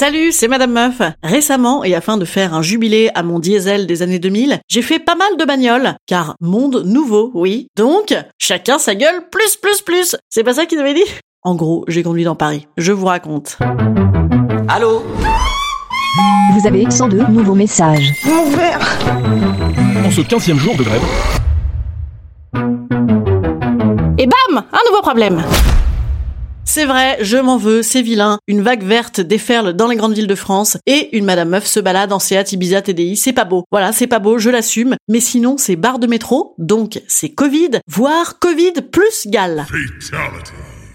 Salut, c'est Madame Meuf. Récemment, et afin de faire un jubilé à mon diesel des années 2000, j'ai fait pas mal de bagnoles, car monde nouveau, oui. Donc, chacun sa gueule, plus, plus, plus. C'est pas ça qu'il avait dit? En gros, j'ai conduit dans Paris. Je vous raconte. Allô? Vous avez 102 nouveaux messages. En ce 15e jour de grève, Et bam Un nouveau problème c'est vrai, je m'en veux, c'est vilain. Une vague verte déferle dans les grandes villes de France et une madame meuf se balade en Seat Ibiza TDI. C'est pas beau. Voilà, c'est pas beau, je l'assume. Mais sinon, c'est barre de métro, donc c'est Covid, voire Covid plus gale.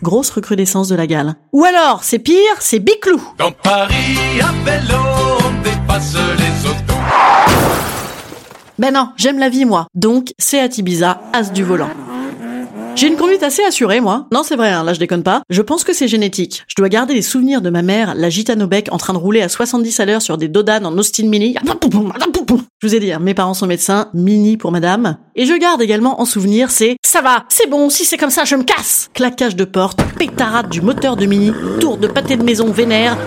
Grosse recrudescence de la gale. Ou alors, c'est pire, c'est Biclou. Dans Paris, à vélo, on dépasse les autos. Ben non, j'aime la vie moi. Donc, Seat Ibiza, as du volant. J'ai une conduite assez assurée, moi. Non, c'est vrai, hein, là je déconne pas. Je pense que c'est génétique. Je dois garder les souvenirs de ma mère, la gitane au bec, en train de rouler à 70 à l'heure sur des Dodan en Austin Mini. Je vous ai dit, hein, mes parents sont médecins, Mini pour madame. Et je garde également en souvenir c'est ça va, c'est bon, si c'est comme ça, je me casse. Claquage de porte, pétarade du moteur de Mini, tour de pâté de maison vénère.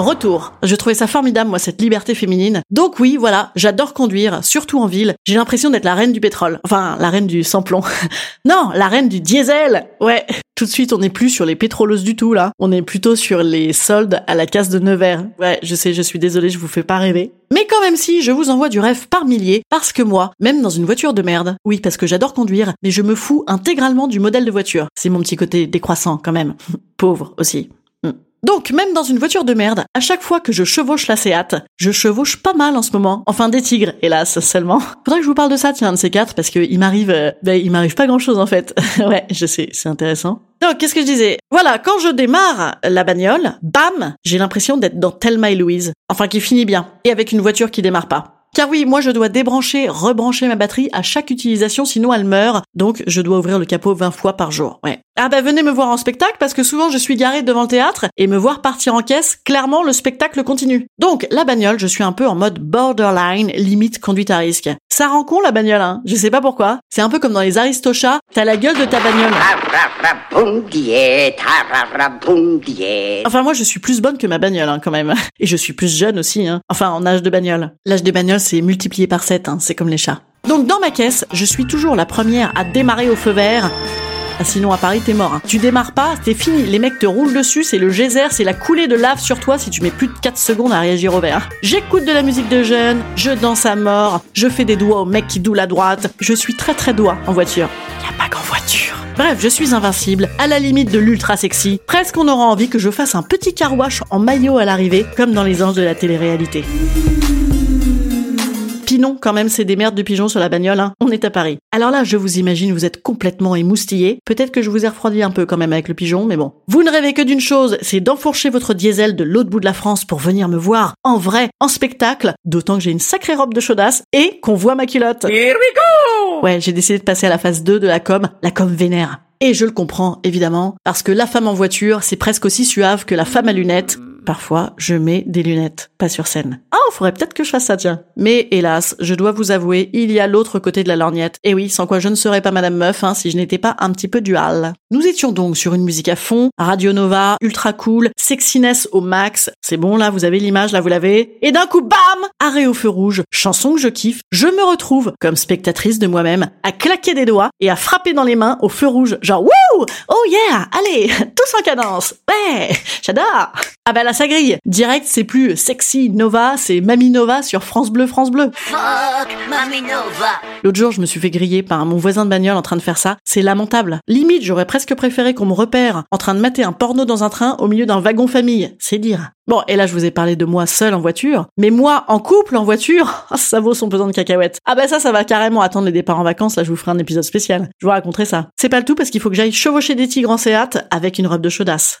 Retour. Je trouvais ça formidable, moi, cette liberté féminine. Donc oui, voilà, j'adore conduire, surtout en ville. J'ai l'impression d'être la reine du pétrole. Enfin, la reine du sans-plomb. non, la reine du diesel. Ouais. Tout de suite, on n'est plus sur les pétroleuses du tout, là. On est plutôt sur les soldes à la casse de Nevers. Ouais, je sais, je suis désolée, je vous fais pas rêver. Mais quand même si, je vous envoie du rêve par milliers, parce que moi, même dans une voiture de merde, oui, parce que j'adore conduire, mais je me fous intégralement du modèle de voiture. C'est mon petit côté décroissant, quand même. Pauvre aussi. Donc, même dans une voiture de merde, à chaque fois que je chevauche la Seat, je chevauche pas mal en ce moment. Enfin, des tigres, hélas, seulement. Faudrait que je vous parle de ça, tiens, de ces quatre, parce que il m'arrive, euh, ben, il m'arrive pas grand chose, en fait. ouais, je sais, c'est intéressant. Donc, qu'est-ce que je disais? Voilà, quand je démarre la bagnole, bam, j'ai l'impression d'être dans Thelma et Louise. Enfin, qui finit bien. Et avec une voiture qui démarre pas. Car oui, moi je dois débrancher, rebrancher ma batterie à chaque utilisation, sinon elle meurt. Donc je dois ouvrir le capot 20 fois par jour. Ouais. Ah bah venez me voir en spectacle parce que souvent je suis garée devant le théâtre et me voir partir en caisse, clairement le spectacle continue. Donc la bagnole, je suis un peu en mode borderline, limite conduite à risque. Ça rend con la bagnole, hein. Je sais pas pourquoi. C'est un peu comme dans les Aristochats, t'as la gueule de ta bagnole. Enfin moi je suis plus bonne que ma bagnole hein, quand même. Et je suis plus jeune aussi, hein. Enfin en âge de bagnole. L'âge des bagnoles c'est multiplié par 7, hein. c'est comme les chats. Donc dans ma caisse, je suis toujours la première à démarrer au feu vert. Ah, sinon à Paris t'es mort. hein. Tu démarres pas, t'es fini. Les mecs te roulent dessus, c'est le geyser, c'est la coulée de lave sur toi si tu mets plus de 4 secondes à réagir au vert. J'écoute de la musique de jeunes, je danse à mort, je fais des doigts au mec qui doule à droite. Je suis très très doigt en voiture. Y a pas qu'en voiture. Bref, je suis invincible, à la limite de l'ultra sexy. Presque on aura envie que je fasse un petit carouache en maillot à l'arrivée, comme dans les anges de la télé-réalité. Pinon, quand même, c'est des merdes de pigeons sur la bagnole, hein. On est à Paris. Alors là, je vous imagine, vous êtes complètement émoustillé. Peut-être que je vous ai refroidi un peu quand même avec le pigeon, mais bon. Vous ne rêvez que d'une chose, c'est d'enfourcher votre diesel de l'autre bout de la France pour venir me voir en vrai, en spectacle, d'autant que j'ai une sacrée robe de chaudasse et qu'on voit ma culotte. Here we go Ouais, j'ai décidé de passer à la phase 2 de la com, la com vénère. Et je le comprends, évidemment, parce que la femme en voiture, c'est presque aussi suave que la femme à lunettes. Parfois, je mets des lunettes, pas sur scène. Ah, faudrait peut-être que je fasse ça, tiens. Mais hélas, je dois vous avouer, il y a l'autre côté de la lorgnette. Et oui, sans quoi je ne serais pas Madame Meuf, hein, si je n'étais pas un petit peu dual. Nous étions donc sur une musique à fond, Radio Nova, ultra cool, sexiness au max. C'est bon, là, vous avez l'image, là, vous l'avez. Et d'un coup, bam Arrêt au feu rouge, chanson que je kiffe, je me retrouve, comme spectatrice de moi-même, à claquer des doigts et à frapper dans les mains au feu rouge, genre, wouh Oh yeah Allez, tous en cadence Ouais J'adore Ah bah là, ça grille. Direct, c'est plus sexy Nova, c'est Mamie Nova sur France Bleu, France Bleu. Fuck Mamie Nova. L'autre jour, je me suis fait griller par mon voisin de bagnole en train de faire ça. C'est lamentable. Limite, j'aurais presque préféré qu'on me repère en train de mater un porno dans un train au milieu d'un wagon famille. C'est dire. Bon, et là, je vous ai parlé de moi seul en voiture. Mais moi, en couple, en voiture, ça vaut son pesant de cacahuètes. Ah bah ça, ça va carrément attendre les départs en vacances. Là, je vous ferai un épisode spécial. Je vous raconterai ça. C'est pas le tout parce qu'il faut que j'aille chevaucher des tigres en Seat avec une robe de chaudasse.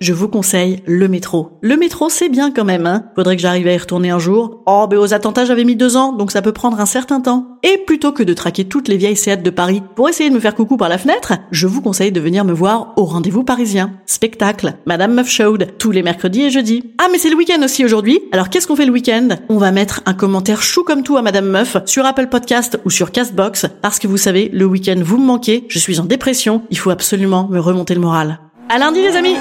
Je vous conseille le métro. Le métro, c'est bien quand même, hein. Faudrait que j'arrive à y retourner un jour. Oh, mais aux attentats, j'avais mis deux ans, donc ça peut prendre un certain temps. Et plutôt que de traquer toutes les vieilles séates de Paris pour essayer de me faire coucou par la fenêtre, je vous conseille de venir me voir au rendez-vous parisien. Spectacle, Madame Meuf Showed, tous les mercredis et jeudis. Ah, mais c'est le week-end aussi aujourd'hui. Alors qu'est-ce qu'on fait le week-end? On va mettre un commentaire chou comme tout à Madame Meuf sur Apple Podcast ou sur Castbox, parce que vous savez, le week-end vous me manquez, je suis en dépression, il faut absolument me remonter le moral. À lundi les amis